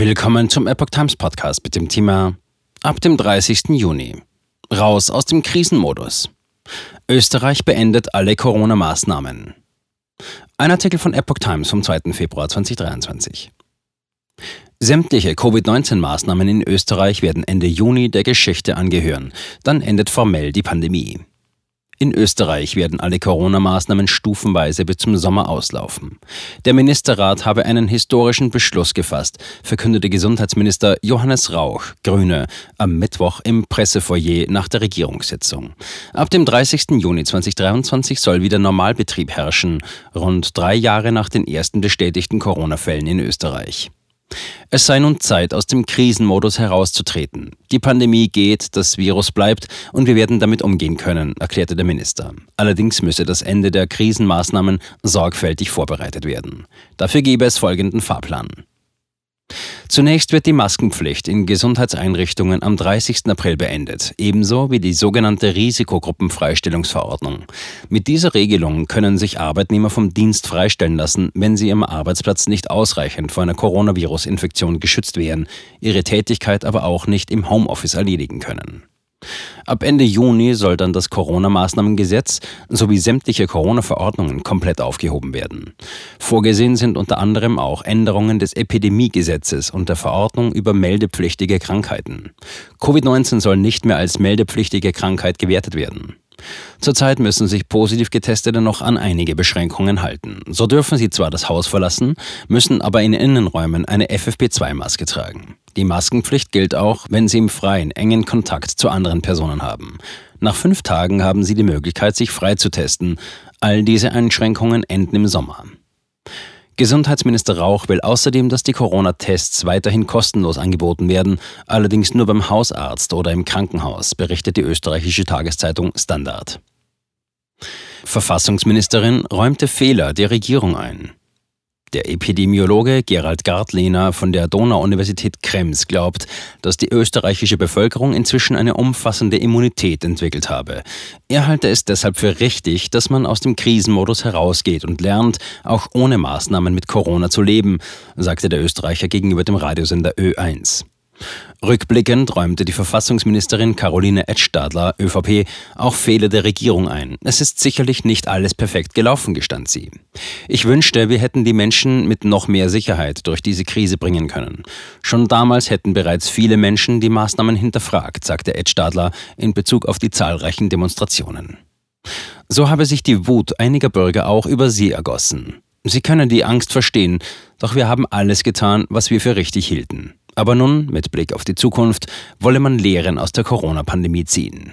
Willkommen zum Epoch Times Podcast mit dem Thema Ab dem 30. Juni. Raus aus dem Krisenmodus. Österreich beendet alle Corona-Maßnahmen. Ein Artikel von Epoch Times vom 2. Februar 2023. Sämtliche Covid-19-Maßnahmen in Österreich werden Ende Juni der Geschichte angehören. Dann endet formell die Pandemie. In Österreich werden alle Corona-Maßnahmen stufenweise bis zum Sommer auslaufen. Der Ministerrat habe einen historischen Beschluss gefasst, verkündete Gesundheitsminister Johannes Rauch, Grüne, am Mittwoch im Pressefoyer nach der Regierungssitzung. Ab dem 30. Juni 2023 soll wieder Normalbetrieb herrschen, rund drei Jahre nach den ersten bestätigten Corona-Fällen in Österreich. Es sei nun Zeit, aus dem Krisenmodus herauszutreten. Die Pandemie geht, das Virus bleibt und wir werden damit umgehen können, erklärte der Minister. Allerdings müsse das Ende der Krisenmaßnahmen sorgfältig vorbereitet werden. Dafür gebe es folgenden Fahrplan. Zunächst wird die Maskenpflicht in Gesundheitseinrichtungen am 30. April beendet, ebenso wie die sogenannte Risikogruppenfreistellungsverordnung. Mit dieser Regelung können sich Arbeitnehmer vom Dienst freistellen lassen, wenn sie am Arbeitsplatz nicht ausreichend vor einer Coronavirus-Infektion geschützt wären, ihre Tätigkeit aber auch nicht im Homeoffice erledigen können. Ab Ende Juni soll dann das Corona-Maßnahmengesetz sowie sämtliche Corona-Verordnungen komplett aufgehoben werden. Vorgesehen sind unter anderem auch Änderungen des Epidemiegesetzes und der Verordnung über meldepflichtige Krankheiten. Covid-19 soll nicht mehr als meldepflichtige Krankheit gewertet werden. Zurzeit müssen sich positiv Getestete noch an einige Beschränkungen halten. So dürfen sie zwar das Haus verlassen, müssen aber in Innenräumen eine FFP2-Maske tragen. Die Maskenpflicht gilt auch, wenn sie im Freien engen Kontakt zu anderen Personen haben. Nach fünf Tagen haben sie die Möglichkeit, sich frei zu testen. All diese Einschränkungen enden im Sommer. Gesundheitsminister Rauch will außerdem, dass die Corona-Tests weiterhin kostenlos angeboten werden, allerdings nur beim Hausarzt oder im Krankenhaus, berichtet die österreichische Tageszeitung Standard. Verfassungsministerin räumte Fehler der Regierung ein. Der Epidemiologe Gerald Gartlehner von der Donau-Universität Krems glaubt, dass die österreichische Bevölkerung inzwischen eine umfassende Immunität entwickelt habe. Er halte es deshalb für richtig, dass man aus dem Krisenmodus herausgeht und lernt, auch ohne Maßnahmen mit Corona zu leben, sagte der Österreicher gegenüber dem Radiosender Ö1. Rückblickend räumte die Verfassungsministerin Caroline Edstadler, ÖVP, auch Fehler der Regierung ein. Es ist sicherlich nicht alles perfekt gelaufen, gestand sie. Ich wünschte, wir hätten die Menschen mit noch mehr Sicherheit durch diese Krise bringen können. Schon damals hätten bereits viele Menschen die Maßnahmen hinterfragt, sagte Edstadler in Bezug auf die zahlreichen Demonstrationen. So habe sich die Wut einiger Bürger auch über sie ergossen. Sie können die Angst verstehen, doch wir haben alles getan, was wir für richtig hielten. Aber nun, mit Blick auf die Zukunft, wolle man Lehren aus der Corona-Pandemie ziehen.